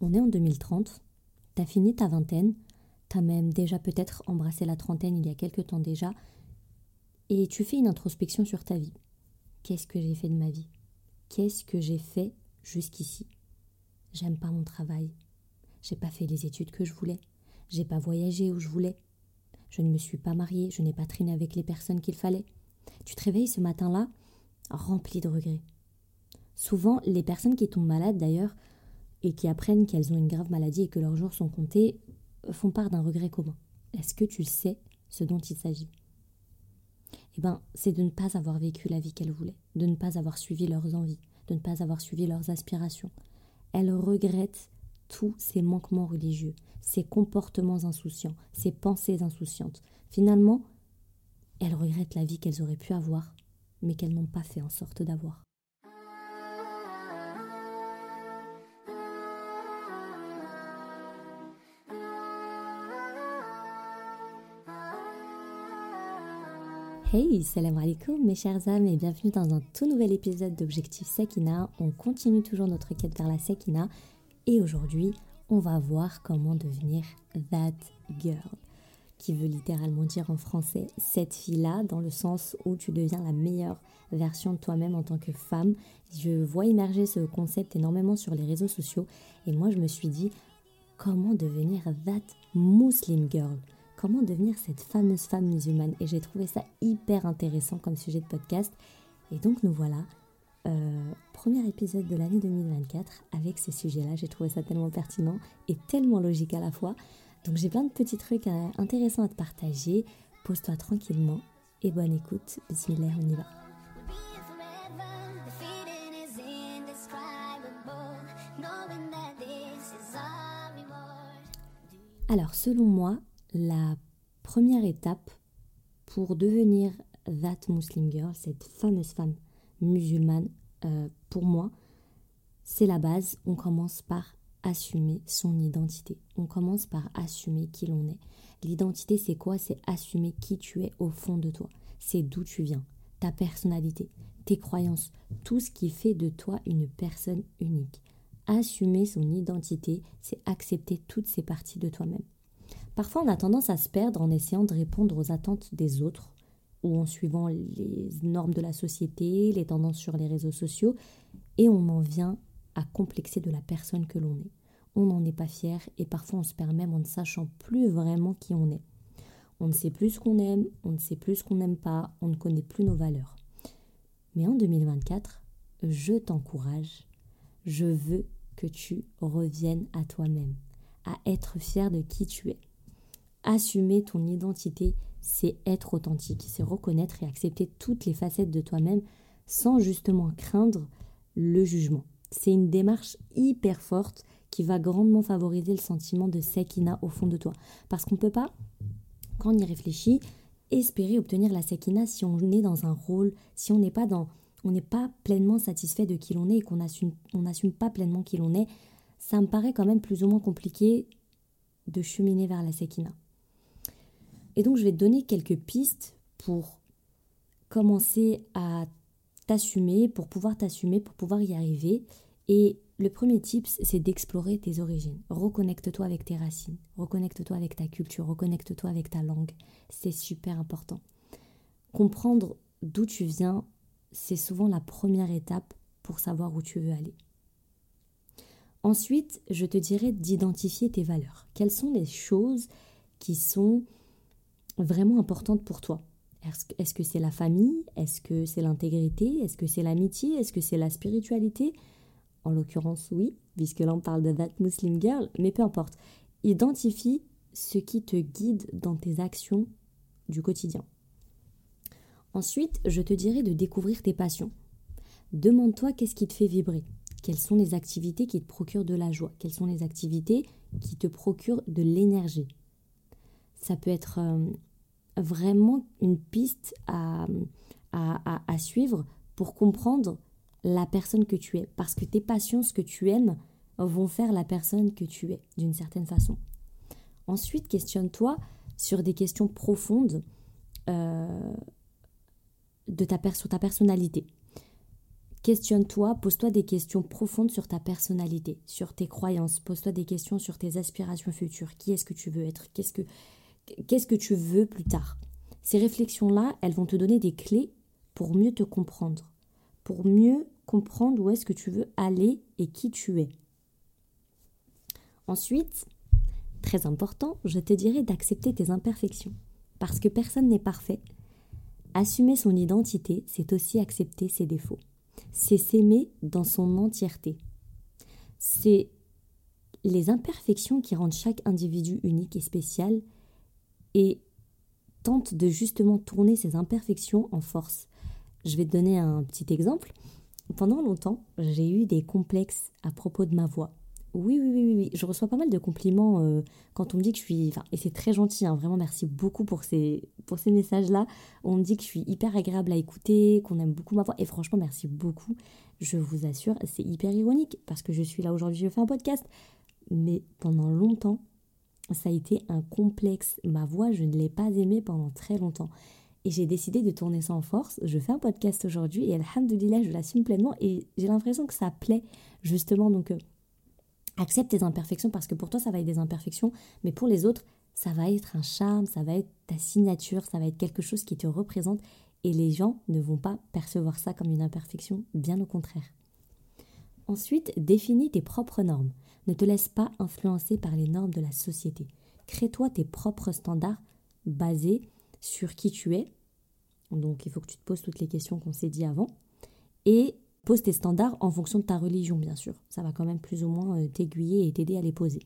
On est en 2030, t'as fini ta vingtaine, t'as même déjà peut-être embrassé la trentaine il y a quelque temps déjà, et tu fais une introspection sur ta vie. Qu'est-ce que j'ai fait de ma vie? Qu'est-ce que j'ai fait jusqu'ici? J'aime pas mon travail. J'ai pas fait les études que je voulais. J'ai pas voyagé où je voulais. Je ne me suis pas mariée, je n'ai pas traîné avec les personnes qu'il fallait. Tu te réveilles ce matin-là rempli de regrets. Souvent, les personnes qui tombent malades d'ailleurs et qui apprennent qu'elles ont une grave maladie et que leurs jours sont comptés font part d'un regret commun. Est-ce que tu sais ce dont il s'agit? Eh bien, c'est de ne pas avoir vécu la vie qu'elles voulaient, de ne pas avoir suivi leurs envies, de ne pas avoir suivi leurs aspirations. Elles regrettent tous ces manquements religieux, ces comportements insouciants, ces pensées insouciantes. Finalement, elles regrettent la vie qu'elles auraient pu avoir, mais qu'elles n'ont pas fait en sorte d'avoir. Hey, salam alaikum mes chers âmes et bienvenue dans un tout nouvel épisode d'Objectif Sekina. On continue toujours notre quête vers la Sekina et aujourd'hui on va voir comment devenir that girl qui veut littéralement dire en français cette fille-là, dans le sens où tu deviens la meilleure version de toi-même en tant que femme. Je vois émerger ce concept énormément sur les réseaux sociaux et moi je me suis dit comment devenir that Muslim girl? Comment devenir cette fameuse femme musulmane. Et j'ai trouvé ça hyper intéressant comme sujet de podcast. Et donc nous voilà, euh, premier épisode de l'année 2024 avec ce sujet-là. J'ai trouvé ça tellement pertinent et tellement logique à la fois. Donc j'ai plein de petits trucs euh, intéressants à te partager. Pose-toi tranquillement et bonne écoute. Bismillah, on y va. Alors selon moi, la première étape pour devenir that Muslim girl, cette fameuse femme musulmane, euh, pour moi, c'est la base. On commence par assumer son identité. On commence par assumer qui l'on est. L'identité, c'est quoi? C'est assumer qui tu es au fond de toi. C'est d'où tu viens, ta personnalité, tes croyances, tout ce qui fait de toi une personne unique. Assumer son identité, c'est accepter toutes ces parties de toi-même. Parfois, on a tendance à se perdre en essayant de répondre aux attentes des autres ou en suivant les normes de la société, les tendances sur les réseaux sociaux, et on en vient à complexer de la personne que l'on est. On n'en est pas fier et parfois on se perd même en ne sachant plus vraiment qui on est. On ne sait plus ce qu'on aime, on ne sait plus ce qu'on n'aime pas, on ne connaît plus nos valeurs. Mais en 2024, je t'encourage, je veux que tu reviennes à toi-même, à être fier de qui tu es. Assumer ton identité, c'est être authentique, c'est reconnaître et accepter toutes les facettes de toi-même sans justement craindre le jugement. C'est une démarche hyper forte qui va grandement favoriser le sentiment de sekina au fond de toi. Parce qu'on ne peut pas, quand on y réfléchit, espérer obtenir la sekina si on est dans un rôle, si on n'est pas dans, on n'est pas pleinement satisfait de qui l'on est et qu'on n'assume on pas pleinement qui l'on est. Ça me paraît quand même plus ou moins compliqué de cheminer vers la sekina. Et donc je vais te donner quelques pistes pour commencer à t'assumer, pour pouvoir t'assumer, pour pouvoir y arriver. Et le premier tip, c'est d'explorer tes origines. Reconnecte-toi avec tes racines, reconnecte-toi avec ta culture, reconnecte-toi avec ta langue. C'est super important. Comprendre d'où tu viens, c'est souvent la première étape pour savoir où tu veux aller. Ensuite, je te dirais d'identifier tes valeurs. Quelles sont les choses qui sont vraiment importante pour toi Est-ce que c'est la famille? Est-ce que c'est l'intégrité? Est-ce que c'est l'amitié? Est-ce que c'est la spiritualité? En l'occurrence, oui, puisque là on parle de That Muslim Girl, mais peu importe. Identifie ce qui te guide dans tes actions du quotidien. Ensuite, je te dirais de découvrir tes passions. Demande-toi qu'est-ce qui te fait vibrer. Quelles sont les activités qui te procurent de la joie? Quelles sont les activités qui te procurent de l'énergie? Ça peut être euh, vraiment une piste à, à, suivre pour comprendre la personne que tu es. Parce que tes passions, ce que tu aimes, vont faire la personne que tu es, d'une certaine façon. Ensuite, questionne-toi sur des questions profondes euh, de ta, sur ta personnalité. Questionne-toi, pose-toi des questions profondes sur ta personnalité, sur tes croyances, pose-toi des questions sur tes aspirations futures. Qui est-ce que tu veux être? Qu'est-ce que tu veux plus tard? Ces réflexions-là, elles vont te donner des clés pour mieux te comprendre, pour mieux comprendre où est-ce que tu veux aller et qui tu es. Ensuite, très important, je te dirais d'accepter tes imperfections, parce que personne n'est parfait. Assumer son identité, c'est aussi accepter ses défauts c'est s'aimer dans son entièreté. C'est les imperfections qui rendent chaque individu unique et spécial et tente de justement tourner ces imperfections en force. Je vais te donner un petit exemple. Pendant longtemps, j'ai eu des complexes à propos de ma voix. Oui, oui, oui, oui, je reçois pas mal de compliments euh, quand on me dit que je suis... Enfin, et c'est très gentil, hein, vraiment merci beaucoup pour ces, pour ces messages-là. On me dit que je suis hyper agréable à écouter, qu'on aime beaucoup ma voix. Et franchement, merci beaucoup. Je vous assure, c'est hyper ironique parce que je suis là aujourd'hui, je fais un podcast. Mais pendant longtemps, ça a été un complexe. Ma voix, je ne l'ai pas aimée pendant très longtemps. Et j'ai décidé de tourner en force. Je fais un podcast aujourd'hui et alhamdoulilah, je l'assume pleinement. Et j'ai l'impression que ça plaît justement. Donc... Euh, Accepte tes imperfections parce que pour toi, ça va être des imperfections, mais pour les autres, ça va être un charme, ça va être ta signature, ça va être quelque chose qui te représente et les gens ne vont pas percevoir ça comme une imperfection, bien au contraire. Ensuite, définis tes propres normes. Ne te laisse pas influencer par les normes de la société. Crée-toi tes propres standards basés sur qui tu es. Donc il faut que tu te poses toutes les questions qu'on s'est dit avant. Et Pose tes standards en fonction de ta religion, bien sûr. Ça va quand même plus ou moins euh, t'aiguiller et t'aider à les poser.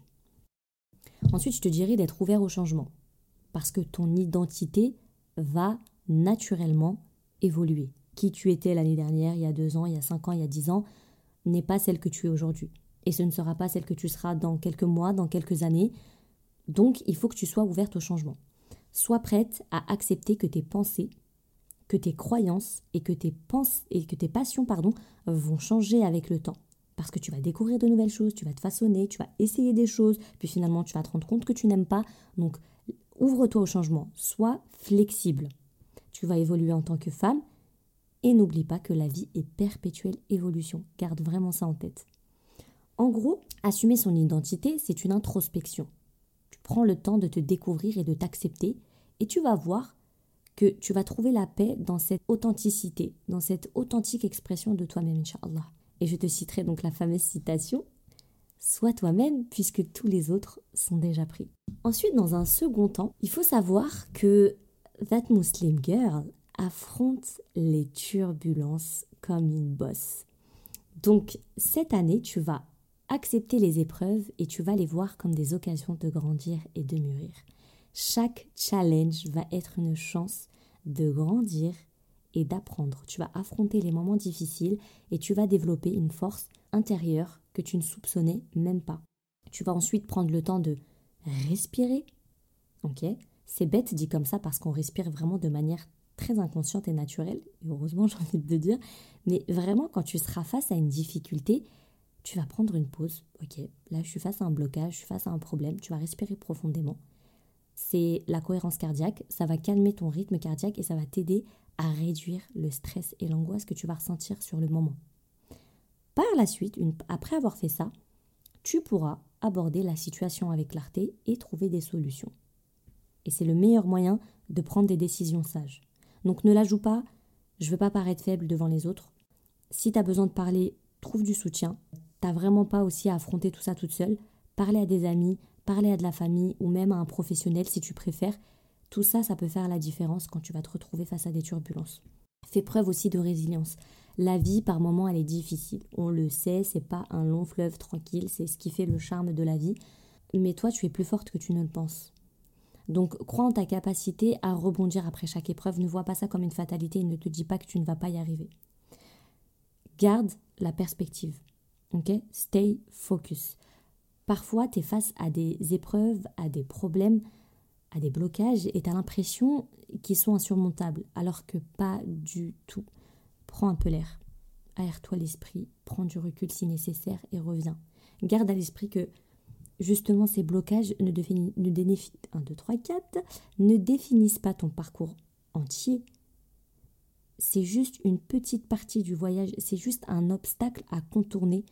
Ensuite, je te dirais d'être ouvert au changement. Parce que ton identité va naturellement évoluer. Qui tu étais l'année dernière, il y a deux ans, il y a cinq ans, il y a dix ans, n'est pas celle que tu es aujourd'hui. Et ce ne sera pas celle que tu seras dans quelques mois, dans quelques années. Donc, il faut que tu sois ouverte au changement. Sois prête à accepter que tes pensées, que tes croyances et que tes, et que tes passions pardon, vont changer avec le temps. Parce que tu vas découvrir de nouvelles choses, tu vas te façonner, tu vas essayer des choses, puis finalement tu vas te rendre compte que tu n'aimes pas. Donc ouvre-toi au changement, sois flexible. Tu vas évoluer en tant que femme et n'oublie pas que la vie est perpétuelle évolution. Garde vraiment ça en tête. En gros, assumer son identité, c'est une introspection. Tu prends le temps de te découvrir et de t'accepter et tu vas voir que tu vas trouver la paix dans cette authenticité, dans cette authentique expression de toi-même, Inch'Allah. Et je te citerai donc la fameuse citation Sois toi-même puisque tous les autres sont déjà pris. Ensuite, dans un second temps, il faut savoir que That Muslim Girl affronte les turbulences comme une bosse. Donc, cette année, tu vas accepter les épreuves et tu vas les voir comme des occasions de grandir et de mûrir. Chaque challenge va être une chance de grandir et d'apprendre. Tu vas affronter les moments difficiles et tu vas développer une force intérieure que tu ne soupçonnais même pas. Tu vas ensuite prendre le temps de respirer. Ok? C'est bête dit comme ça parce qu'on respire vraiment de manière très inconsciente et naturelle. Et heureusement, j'ai envie de dire. Mais vraiment, quand tu seras face à une difficulté, tu vas prendre une pause. Ok, là, je suis face à un blocage, je suis face à un problème. Tu vas respirer profondément c'est la cohérence cardiaque. Ça va calmer ton rythme cardiaque et ça va t'aider à réduire le stress et l'angoisse que tu vas ressentir sur le moment. Par la suite, après avoir fait ça, tu pourras aborder la situation avec clarté et trouver des solutions. Et c'est le meilleur moyen de prendre des décisions sages. Donc ne la joue pas, je ne veux pas paraître faible devant les autres. Si tu as besoin de parler, trouve du soutien. Tu n'as vraiment pas aussi à affronter tout ça toute seule. Parler à des amis, parler à de la famille ou même à un professionnel si tu préfères. Tout ça, ça peut faire la différence quand tu vas te retrouver face à des turbulences. Fais preuve aussi de résilience. La vie, par moments, elle est difficile. On le sait, c'est pas un long fleuve tranquille, c'est ce qui fait le charme de la vie. Mais toi, tu es plus forte que tu ne le penses. Donc, crois en ta capacité à rebondir après chaque épreuve. Ne vois pas ça comme une fatalité et ne te dis pas que tu ne vas pas y arriver. Garde la perspective. Ok? Stay focus. Parfois, tu es face à des épreuves, à des problèmes, à des blocages et tu as l'impression qu'ils sont insurmontables, alors que pas du tout. Prends un peu l'air, aère-toi l'esprit, prends du recul si nécessaire et reviens. Garde à l'esprit que justement ces blocages ne, ne, 1, 2, 3, 4, ne définissent pas ton parcours entier. c'est juste une petite partie du voyage, c'est juste un obstacle à contourner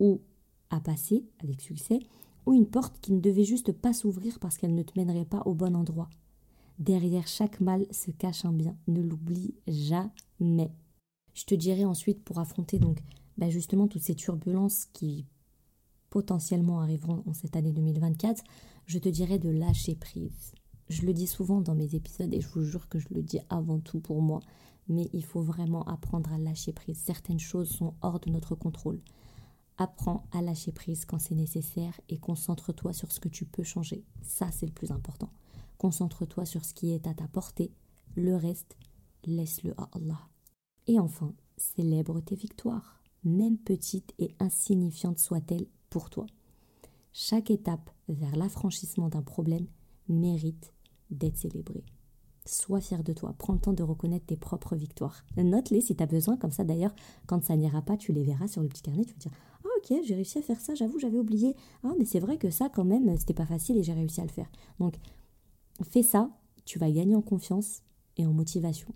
ou à passer avec succès, ou une porte qui ne devait juste pas s'ouvrir parce qu'elle ne te mènerait pas au bon endroit. Derrière chaque mal se cache un bien, ne l'oublie jamais. Je te dirai ensuite pour affronter donc bah, justement toutes ces turbulences qui potentiellement arriveront en cette année 2024, je te dirai de lâcher prise. Je le dis souvent dans mes épisodes et je vous jure que je le dis avant tout pour moi, mais il faut vraiment apprendre à lâcher prise. Certaines choses sont hors de notre contrôle. Apprends à lâcher prise quand c'est nécessaire et concentre-toi sur ce que tu peux changer. Ça, c'est le plus important. Concentre-toi sur ce qui est à ta portée. Le reste, laisse-le à Allah. Et enfin, célèbre tes victoires, même petites et insignifiantes soient-elles pour toi. Chaque étape vers l'affranchissement d'un problème mérite d'être célébrée. Sois fier de toi, prends le temps de reconnaître tes propres victoires. Note-les si tu as besoin, comme ça d'ailleurs, quand ça n'ira pas, tu les verras sur le petit carnet, tu vas dire ok, j'ai réussi à faire ça, j'avoue, j'avais oublié. Ah mais c'est vrai que ça quand même, c'était pas facile et j'ai réussi à le faire. Donc fais ça, tu vas gagner en confiance et en motivation.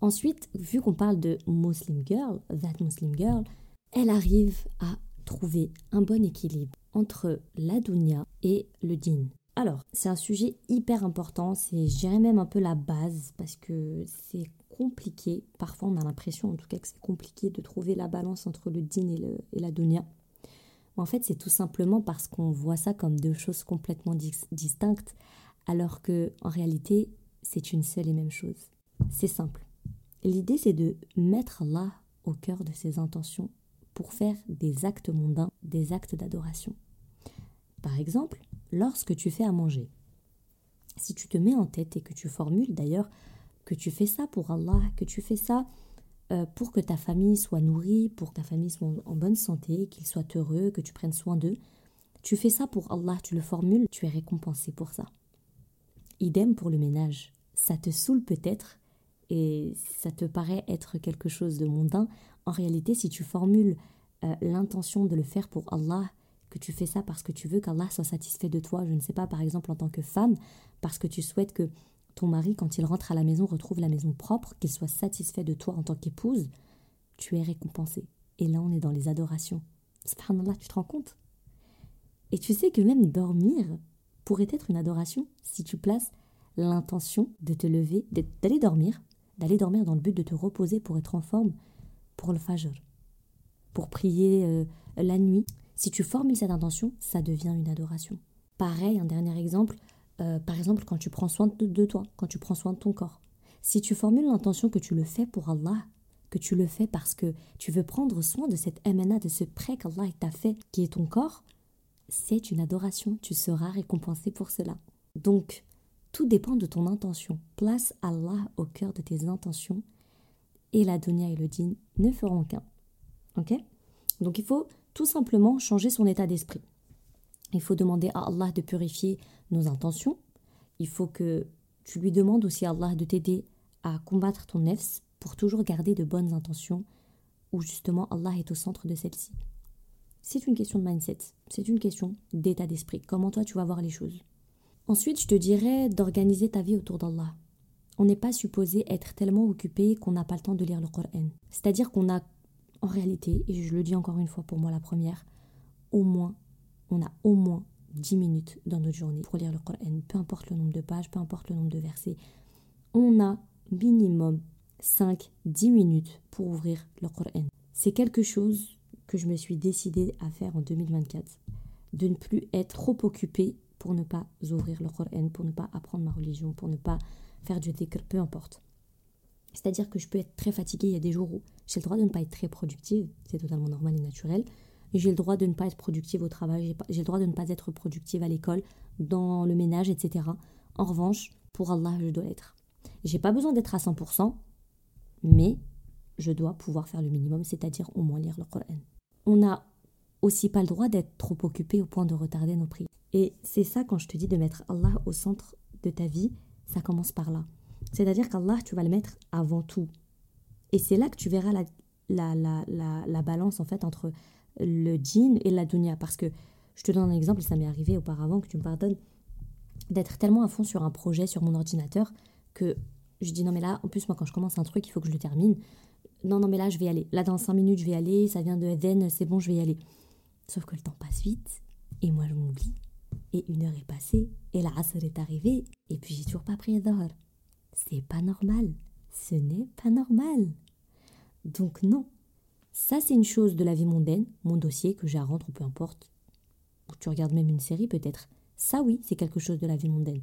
Ensuite, vu qu'on parle de Muslim Girl, That Muslim Girl, elle arrive à trouver un bon équilibre entre la dunya et le din. Alors, c'est un sujet hyper important, c'est, je dirais même un peu la base, parce que c'est compliqué. Parfois, on a l'impression, en tout cas, que c'est compliqué de trouver la balance entre le din et, et la dunya. En fait, c'est tout simplement parce qu'on voit ça comme deux choses complètement distinctes, alors que en réalité, c'est une seule et même chose. C'est simple. L'idée, c'est de mettre Allah au cœur de ses intentions pour faire des actes mondains, des actes d'adoration. Par exemple, lorsque tu fais à manger. Si tu te mets en tête et que tu formules d'ailleurs que tu fais ça pour Allah, que tu fais ça pour que ta famille soit nourrie, pour que ta famille soit en bonne santé, qu'ils soient heureux, que tu prennes soin d'eux, tu fais ça pour Allah, tu le formules, tu es récompensé pour ça. Idem pour le ménage. Ça te saoule peut-être et ça te paraît être quelque chose de mondain. En réalité, si tu formules euh, l'intention de le faire pour Allah, que tu fais ça parce que tu veux qu'Allah soit satisfait de toi, je ne sais pas, par exemple en tant que femme, parce que tu souhaites que ton mari, quand il rentre à la maison, retrouve la maison propre, qu'il soit satisfait de toi en tant qu'épouse, tu es récompensée. Et là, on est dans les adorations. Subhanallah, tu te rends compte? Et tu sais que même dormir pourrait être une adoration si tu places l'intention de te lever, d'aller dormir, d'aller dormir dans le but de te reposer pour être en forme pour le fajr, pour prier euh, la nuit, si tu formules cette intention, ça devient une adoration. Pareil, un dernier exemple, euh, par exemple quand tu prends soin de, toi, quand tu prends soin de ton corps. Si tu formules l'intention que tu le fais pour Allah, que tu le fais parce que tu veux prendre soin de cette emana, de ce prêt qu'Allah t'a fait, qui est ton corps, c'est une adoration. Tu seras récompensé pour cela. Donc, tout dépend de ton intention. Place Allah au cœur de tes intentions et la dunya et le din ne feront qu'un. Ok? Donc, il faut tout simplement changer son état d'esprit. Il faut demander à Allah de purifier nos intentions. Il faut que tu lui demandes aussi à Allah de t'aider à combattre ton nefs pour toujours garder de bonnes intentions où justement Allah est au centre de celle-ci. C'est une question de mindset, c'est une question d'état d'esprit, comment toi tu vas voir les choses? Ensuite, je te dirais d'organiser ta vie autour d'Allah. On n'est pas supposé être tellement occupé qu'on n'a pas le temps de lire le Coran. C'est-à-dire qu'on a en réalité, et je le dis encore une fois pour moi la première, au moins, on a au moins 10 minutes dans notre journée pour lire le Coran, peu importe le nombre de pages, peu importe le nombre de versets. On a minimum 5-10 minutes pour ouvrir le Coran. C'est quelque chose que je me suis décidé à faire en 2024, de ne plus être trop occupé pour ne pas ouvrir le Coran, pour ne pas apprendre ma religion, pour ne pas faire du dhikr, peu importe. C'est-à-dire que je peux être très fatiguée, il y a des jours où j'ai le droit de ne pas être très productive, c'est totalement normal et naturel. J'ai le droit de ne pas être productive au travail, j'ai le droit de ne pas être productive à l'école, dans le ménage, etc. En revanche, pour Allah, je dois l'être. J'ai pas besoin d'être à 100%, mais je dois pouvoir faire le minimum, c'est-à-dire au moins lire le Coran. On n'a aussi pas le droit d'être trop occupé au point de retarder nos prières. Et c'est ça quand je te dis de mettre Allah au centre de ta vie, ça commence par là. C'est-à-dire qu'Allah, tu vas le mettre avant tout. Et c'est là que tu verras la, la, la, la, balance en fait entre le djinn et la dunya. Parce que je te donne un exemple, ça m'est arrivé auparavant, que tu me pardonnes, d'être tellement à fond sur un projet sur mon ordinateur que Je dis non mais là, en plus moi quand je commence un truc, il faut que je le termine. Non non mais là je vais y aller. Là dans 5 minutes je vais y aller, ça vient de Eden, c'est bon je vais y aller. Sauf que le temps passe vite et moi je m'oublie. Et une heure est passée et la asr est arrivée et puis j'ai toujours pas pris Dhar. C'est pas normal. Ce n'est pas normal. Donc non. Ça c'est une chose de la vie mondaine, mon dossier que j'ai à rendre peu importe. Ou tu regardes même une série peut-être. Ça oui, c'est quelque chose de la vie mondaine.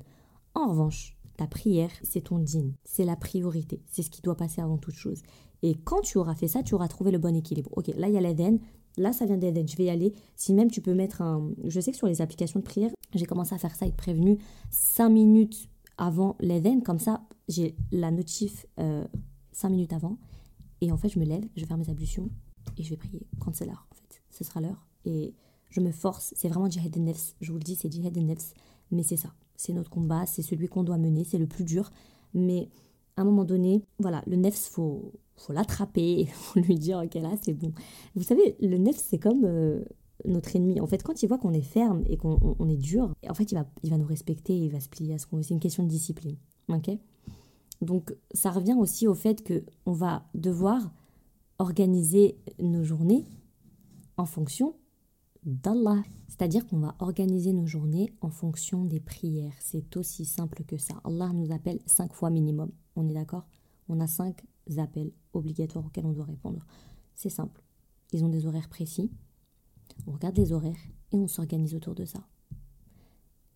En revanche, ta prière, c'est ton dîne, c'est la priorité, c'est ce qui doit passer avant toute chose. Et quand tu auras fait ça, tu auras trouvé le bon équilibre. Ok, là il y a l'Eden, là ça vient d'Eden, je vais y aller. Si même tu peux mettre un... Je sais que sur les applications de prière, j'ai commencé à faire ça, être prévenu 5 minutes avant l'Eden, comme ça j'ai la notif 5 euh, minutes avant. Et en fait je me lève, je vais faire mes ablutions et je vais prier quand c'est l'heure en fait. Ce sera l'heure. Et je me force, c'est vraiment Jihad nefs je vous le dis, c'est Jihad nefs mais c'est ça c'est notre combat, c'est celui qu'on doit mener, c'est le plus dur. Mais à un moment donné, voilà, le nefs, faut, faut l'attraper, il faut lui dire, ok, là, c'est bon. Vous savez, le nefs, c'est comme euh, notre ennemi. En fait, quand il voit qu'on est ferme et qu'on est dur, en fait, il va, il va nous respecter, il va se plier à ce qu'on veut. C'est une question de discipline. Ok? Donc, ça revient aussi au fait qu'on va devoir organiser nos journées en fonction d'Allah. C'est-à-dire qu'on va organiser nos journées en fonction des prières. C'est aussi simple que ça. Allah nous appelle cinq fois minimum. On est d'accord? On a cinq appels obligatoires auxquels on doit répondre. C'est simple. Ils ont des horaires précis. On regarde les horaires et on s'organise autour de ça.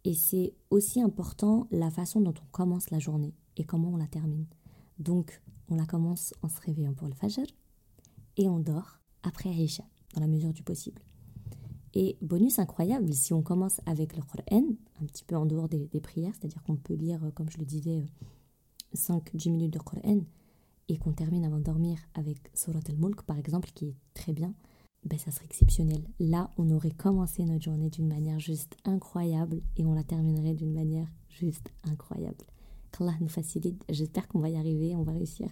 Et c'est aussi important la façon dont on commence la journée et comment on la termine. Donc, on la commence en se réveillant pour le Fajr et on dort après Aïcha, dans la mesure du possible. Et bonus incroyable, si on commence avec le Qur'an, un petit peu en dehors des, prières, c'est-à-dire qu'on peut lire, comme je le disais, 5-10 minutes de Qur'an, et qu'on termine avant de dormir avec Surat al-Mulk, par exemple, qui est très bien, ben ça serait exceptionnel. Là, on aurait commencé notre journée d'une manière juste incroyable, et on la terminerait d'une manière juste incroyable. Qu'Allah nous facilite, j'espère qu'on va y arriver, on va réussir.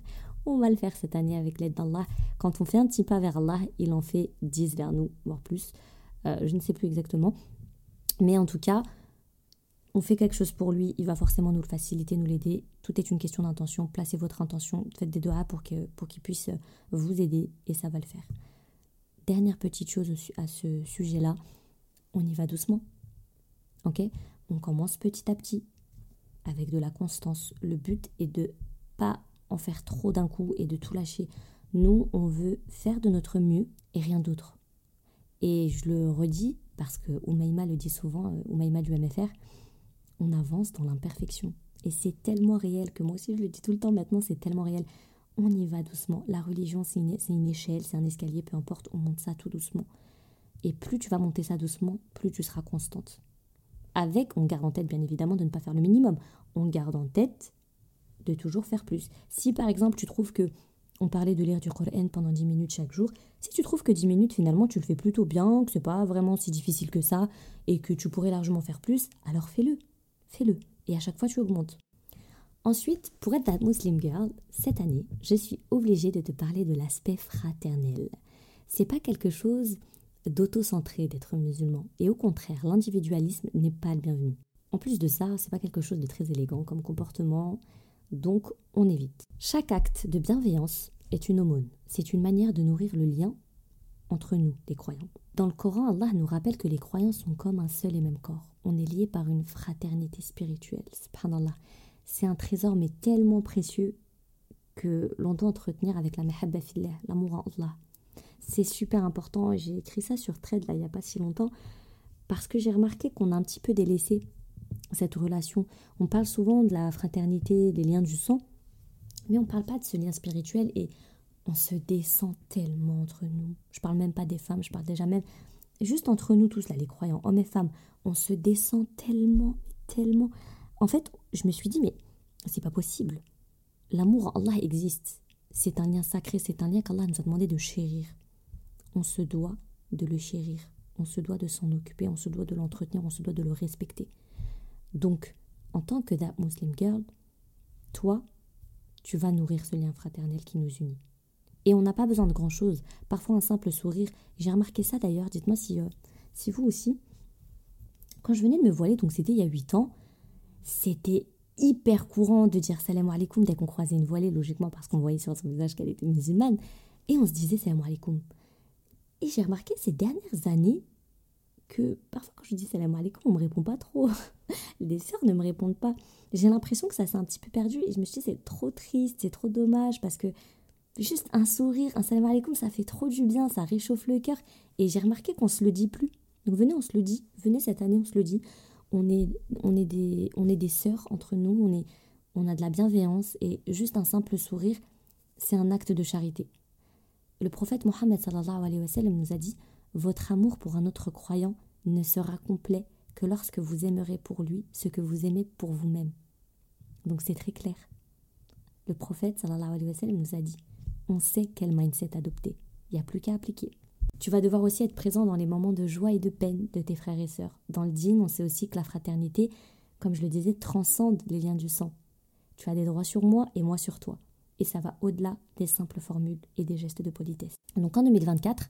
On va le faire cette année avec l'aide d'Allah. Quand on fait un petit pas vers Allah, il en fait 10 vers nous, voire plus. Euh, je ne sais plus exactement. Mais en tout cas, on fait quelque chose pour lui, il va forcément nous le faciliter, nous l'aider. Tout est une question d'intention. Placez votre intention, faites des doigts pour qu'il pour puisse vous aider et ça va le faire. Dernière petite chose à ce sujet-là, on y va doucement. Ok? On commence petit à petit, avec de la constance. Le but est de pas en faire trop d'un coup et de tout lâcher. Nous, on veut faire de notre mieux et rien d'autre. Et je le redis parce que Oumaima le dit souvent, euh, Oumaima du MFR, on avance dans l'imperfection. Et c'est tellement réel que moi aussi je le dis tout le temps maintenant, c'est tellement réel. On y va doucement. La religion, c'est une, une, échelle, c'est un escalier, peu importe, on monte ça tout doucement. Et plus tu vas monter ça doucement, plus tu seras constante. Avec, on garde en tête bien évidemment de ne pas faire le minimum. On garde en tête de toujours faire plus. Si par exemple tu trouves que on parlait de lire du Coran pendant 10 minutes chaque jour. Si tu trouves que 10 minutes, finalement, tu le fais plutôt bien, que c'est pas vraiment si difficile que ça, et que tu pourrais largement faire plus, alors fais-le. Fais-le. Et à chaque fois, tu augmentes. Ensuite, pour être la Muslim Girl, cette année, je suis obligée de te parler de l'aspect fraternel. C'est pas quelque chose d'auto-centré d'être musulman. Et au contraire, l'individualisme n'est pas le bienvenu. En plus de ça, c'est pas quelque chose de très élégant comme comportement donc on évite. Chaque acte de bienveillance est une aumône. C'est une manière de nourrir le lien entre nous, les croyants. Dans le Coran, Allah nous rappelle que les croyants sont comme un seul et même corps. On est liés par une fraternité spirituelle. Subhanallah. C'est un trésor mais tellement précieux que l'on doit entretenir avec la mahabba l'amour en Allah. C'est super important. J'ai écrit ça sur Trade là il n'y a pas si longtemps parce que j'ai remarqué qu'on a un petit peu délaissé cette relation. On parle souvent de la fraternité, des liens du sang, mais on ne parle pas de ce lien spirituel et on se descend tellement entre nous. Je parle même pas des femmes, je parle déjà même juste entre nous tous là, les croyants, hommes et femmes, on se descend tellement, tellement. En fait, je me suis dit mais c'est pas possible. L'amour en Allah existe. C'est un lien sacré, c'est un lien qu'Allah nous a demandé de chérir. On se doit de le chérir, on se doit de s'en occuper, on se doit de l'entretenir, on se doit de le respecter. Donc, en tant que That Muslim Girl, toi, tu vas nourrir ce lien fraternel qui nous unit. Et on n'a pas besoin de grand-chose. Parfois, un simple sourire. J'ai remarqué ça d'ailleurs. Dites-moi si, euh, si vous aussi. Quand je venais de me voiler, donc c'était il y a 8 ans, c'était hyper courant de dire salam alaikum dès qu'on croisait une voilée, logiquement parce qu'on voyait sur son visage qu'elle était musulmane. Et on se disait salam alaikum. Et j'ai remarqué ces dernières années que parfois quand je dis salam alaikum, on me répond pas trop. Les sœurs ne me répondent pas. J'ai l'impression que ça s'est un petit peu perdu et je me suis dit c'est trop triste, c'est trop dommage parce que juste un sourire, un salam alaikum, ça fait trop du bien, ça réchauffe le cœur. Et j'ai remarqué qu'on se le dit plus. Donc venez, on se le dit. Venez cette année, on se le dit. On est, on est des, on est des sœurs entre nous. On est, on a de la bienveillance et juste un simple sourire, c'est un acte de charité. Le prophète Mohammed nous a dit Votre amour pour un autre croyant ne sera complet que lorsque vous aimerez pour lui ce que vous aimez pour vous-même. Donc c'est très clair. Le prophète nous a dit On sait quel mindset adopter. Il n'y a plus qu'à appliquer. Tu vas devoir aussi être présent dans les moments de joie et de peine de tes frères et sœurs. Dans le dîne, on sait aussi que la fraternité, comme je le disais, transcende les liens du sang. Tu as des droits sur moi et moi sur toi et ça va au-delà des simples formules et des gestes de politesse. Donc en 2024,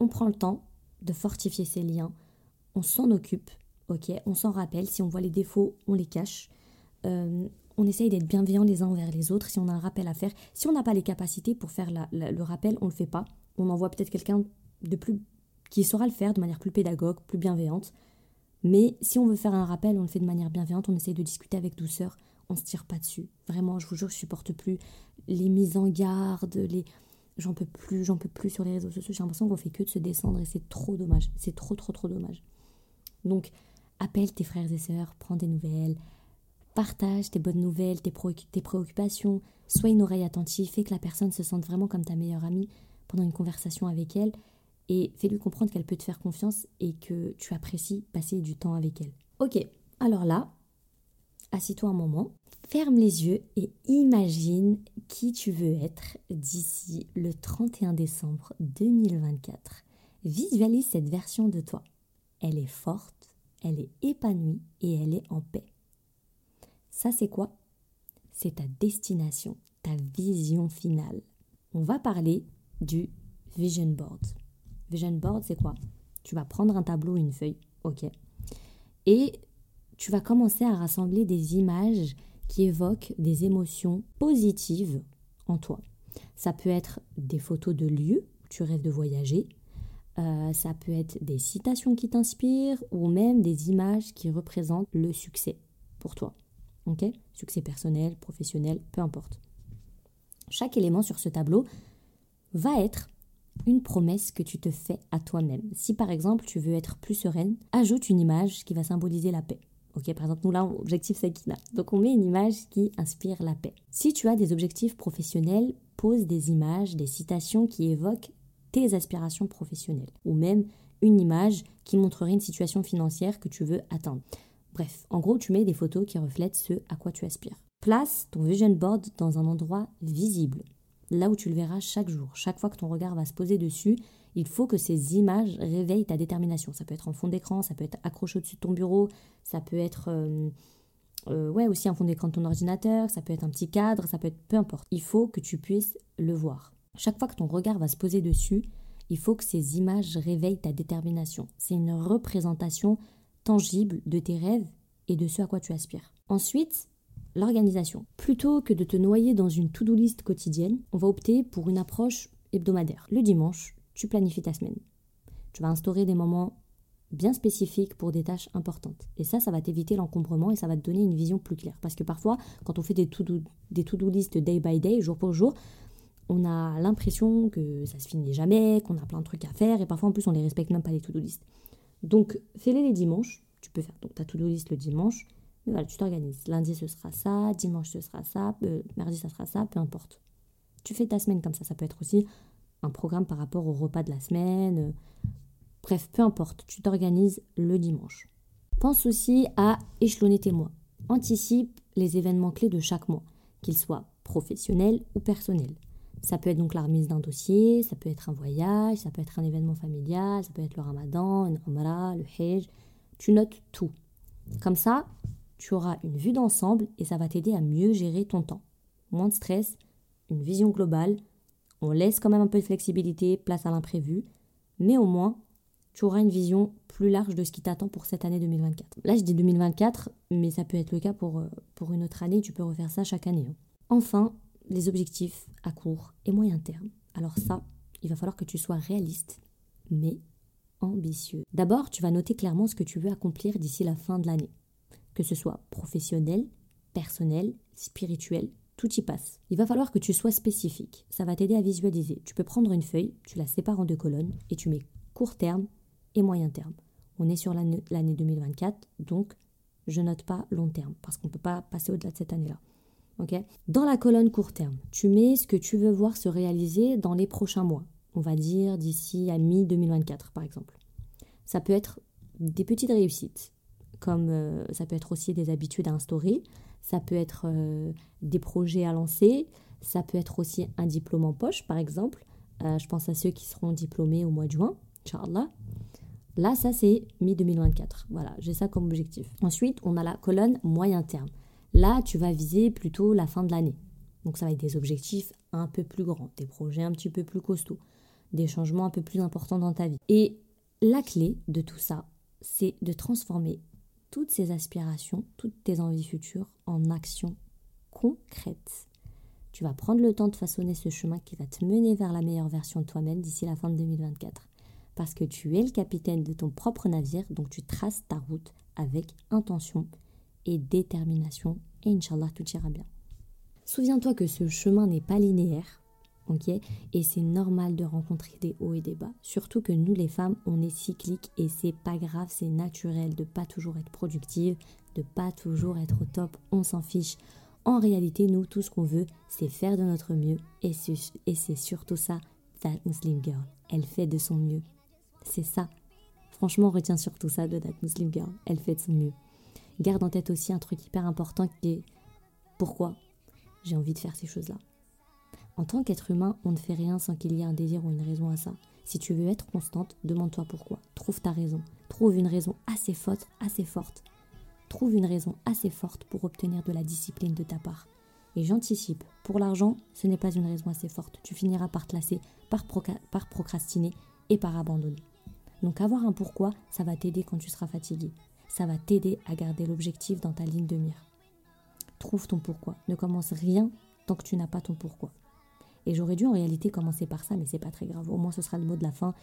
on prend le temps de fortifier ces liens, on s'en occupe, ok, on s'en rappelle, si on voit les défauts, on les cache, euh, on essaye d'être bienveillants les uns envers les autres, si on a un rappel à faire, si on n'a pas les capacités pour faire le rappel, on ne le fait pas, on envoie peut-être quelqu'un de plus qui saura le faire de manière plus pédagogue, plus bienveillante, mais si on veut faire un rappel, on le fait de manière bienveillante, on essaye de discuter avec douceur, on se tire pas dessus. Vraiment, je vous jure, je supporte plus les mises en garde, les j'en peux plus, j'en peux plus sur les réseaux sociaux. J'ai l'impression qu'on fait que de se descendre et c'est trop dommage. C'est trop, trop, trop dommage. Donc, appelle tes frères et sœurs, prends des nouvelles, partage tes bonnes nouvelles, tes, tes préoccupations, sois une oreille attentive, fais que la personne se sente vraiment comme ta meilleure amie pendant une conversation avec elle et fais-lui comprendre qu'elle peut te faire confiance et que tu apprécies passer du temps avec elle. Ok, alors là, assis-toi un moment, ferme les yeux et imagine qui tu veux être d'ici le 31 décembre 2024. Visualise cette version de toi. Elle est forte, elle est épanouie et elle est en paix. Ça, c'est quoi? C'est ta destination, ta vision finale. On va parler du vision board. Vision board, c'est quoi? Tu vas prendre un tableau, une feuille, ok Et tu vas commencer à rassembler des images qui évoquent des émotions positives en toi. Ça peut être des photos de lieux où tu rêves de voyager, euh, ça peut être des citations qui t'inspirent ou même des images qui représentent le succès pour toi. Ok? Succès personnel, professionnel, peu importe. Chaque élément sur ce tableau va être une promesse que tu te fais à toi-même. Si par exemple tu veux être plus sereine, ajoute une image qui va symboliser la paix. Ok, par exemple, nous là, objectif Sakina. Donc on met une image qui inspire la paix. Si tu as des objectifs professionnels, pose des images, des citations qui évoquent tes aspirations professionnelles. Ou même une image qui montrerait une situation financière que tu veux atteindre. Bref, en gros, tu mets des photos qui reflètent ce à quoi tu aspires. Place ton vision board dans un endroit visible, là où tu le verras chaque jour. Chaque fois que ton regard va se poser dessus, il faut que ces images réveillent ta détermination. Ça peut être en fond d'écran, ça peut être accroché au-dessus de ton bureau, ça peut être euh, euh, ouais, aussi un fond d'écran de ton ordinateur, ça peut être un petit cadre, ça peut être peu importe. Il faut que tu puisses le voir. Chaque fois que ton regard va se poser dessus, il faut que ces images réveillent ta détermination. C'est une représentation tangible de tes rêves et de ce à quoi tu aspires. Ensuite, l'organisation. Plutôt que de te noyer dans une to-do list quotidienne, on va opter pour une approche hebdomadaire. Le dimanche, tu planifies ta semaine. Tu vas instaurer des moments bien spécifiques pour des tâches importantes. Et ça, ça va t'éviter l'encombrement et ça va te donner une vision plus claire. Parce que parfois, quand on fait des to-do, des to-do list day by day, jour pour jour, on a l'impression que ça se finit jamais, qu'on a plein de trucs à faire et parfois en plus on les respecte même pas les to-do list. Donc, fais-les les dimanches. Tu peux faire donc ta to-do list le dimanche. Mais voilà, tu t'organises. Lundi ce sera ça, dimanche ce sera ça, euh, mardi ça sera ça, peu importe. Tu fais ta semaine comme ça. Ça peut être aussi un programme par rapport au repas de la semaine. Euh, bref, peu importe, tu t'organises le dimanche. Pense aussi à échelonner tes mois. Anticipe les événements clés de chaque mois, qu'ils soient professionnels ou personnels. Ça peut être donc la remise d'un dossier, ça peut être un voyage, ça peut être un événement familial, ça peut être le ramadan, une umrah, le hajj. Tu notes tout. Comme ça, tu auras une vue d'ensemble et ça va t'aider à mieux gérer ton temps. Moins de stress, une vision globale, on laisse quand même un peu de flexibilité, place à l'imprévu, mais au moins, tu auras une vision plus large de ce qui t'attend pour cette année 2024. Là, je dis 2024, mais ça peut être le cas pour, euh, pour une autre année. Tu peux refaire ça chaque année. Hein. Enfin, les objectifs à court et moyen terme. Alors ça, il va falloir que tu sois réaliste, mais ambitieux. D'abord, tu vas noter clairement ce que tu veux accomplir d'ici la fin de l'année. Que ce soit professionnel, personnel, spirituel, tout y passe. Il va falloir que tu sois spécifique. Ça va t'aider à visualiser. Tu peux prendre une feuille, tu la sépares en deux colonnes et tu mets court terme et moyen terme. On est sur l'année 2024, donc je note pas long terme parce qu'on ne peut pas passer au-delà de cette année-là. dans la colonne court terme, tu mets ce que tu veux voir se réaliser dans les prochains mois. On va dire d'ici à mi-2024 par exemple. Ça peut être des petites réussites, comme euh, ça peut être aussi des habitudes à instaurer, ça peut être euh, des projets à lancer, ça peut être aussi un diplôme en poche par exemple. Euh, je pense à ceux qui seront diplômés au mois de juin, Inch'Allah. Là, ça c'est mi-2024. Voilà, j'ai ça comme objectif. Ensuite, on a la colonne moyen terme. Là, tu vas viser plutôt la fin de l'année. Donc ça va être des objectifs un peu plus grands, des projets un petit peu plus costauds, des changements un peu plus importants dans ta vie. Et la clé de tout ça, c'est de transformer toutes ces aspirations, toutes tes envies futures en actions concrètes. Tu vas prendre le temps de façonner ce chemin qui va te mener vers la meilleure version de toi-même d'ici la fin de 2024 parce que tu es le capitaine de ton propre navire, donc tu traces ta route avec intention et détermination, et Inch'Allah, tout ira bien. Souviens-toi que ce chemin n'est pas linéaire, ok? Et c'est normal de rencontrer des hauts et des bas. Surtout que nous, les femmes, on est cycliques et c'est pas grave, c'est naturel de pas toujours être productive, de pas toujours être au top, on s'en fiche. En réalité, nous, tout ce qu'on veut, c'est faire de notre mieux et c'est surtout ça, that Muslim girl. Elle fait de son mieux. C'est ça. Franchement, retiens surtout ça de That Muslim Girl. Elle fait de son mieux. Garde en tête aussi un truc hyper important qui est pourquoi j'ai envie de faire ces choses-là. En tant qu'être humain, on ne fait rien sans qu'il y ait un désir ou une raison à ça. Si tu veux être constante, demande-toi pourquoi. Trouve ta raison. Trouve une raison assez forte, assez forte. Trouve une raison assez forte pour obtenir de la discipline de ta part. Et j'anticipe, pour l'argent, ce n'est pas une raison assez forte. Tu finiras par te lasser, par, par procrastiner et par abandonner. Donc avoir un pourquoi, ça va t'aider quand tu seras fatigué. Ça va t'aider à garder l'objectif dans ta ligne de mire. Trouve ton pourquoi. Ne commence rien tant que tu n'as pas ton pourquoi. Et j'aurais dû en réalité commencer par ça, mais c'est pas très grave. Au moins ce sera le mot de la fin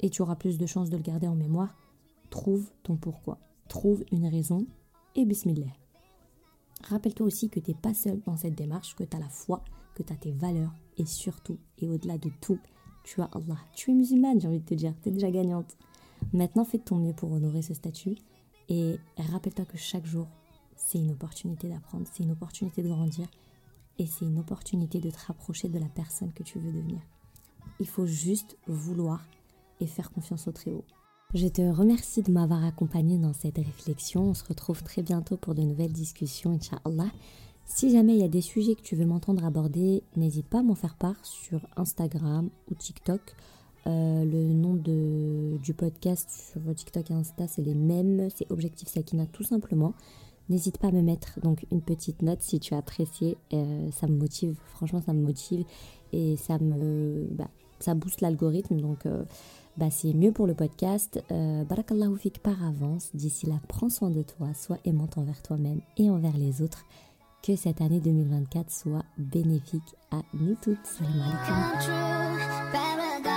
et tu auras plus de chances de le garder en mémoire. Trouve ton pourquoi. Trouve une raison et bismillah. Rappelle-toi aussi que tu n'es pas seul dans cette démarche, que tu as la foi, que tu as tes valeurs et surtout et au-delà de tout, tu as Allah. Tu es musulmane, j'ai envie de te dire. Tu es déjà gagnante. Maintenant, fais de ton mieux pour honorer ce statut. Et rappelle-toi que chaque jour, c'est une opportunité d'apprendre, c'est une opportunité de grandir. Et c'est une opportunité de te rapprocher de la personne que tu veux devenir. Il faut juste vouloir et faire confiance au Très-Haut. Je te remercie de m'avoir accompagné dans cette réflexion. On se retrouve très bientôt pour de nouvelles discussions, Inch'Allah. Si jamais il y a des sujets que tu veux m'entendre aborder, n'hésite pas à m'en faire part sur Instagram ou TikTok. Euh, le nom de, du podcast sur TikTok et Insta, c'est les mêmes. C'est Objectif Sakina tout simplement. N'hésite pas à me mettre donc une petite note si tu as apprécié. Euh, ça me motive, franchement, ça me motive et ça me, bah, ça booste l'algorithme. Donc, euh, bah, c'est mieux pour le podcast. Barakallahu fik par avance. D'ici là, prends soin de toi, sois aimante envers toi-même et envers les autres que cette année 2024 soit bénéfique à nous toutes. Salam alaikum.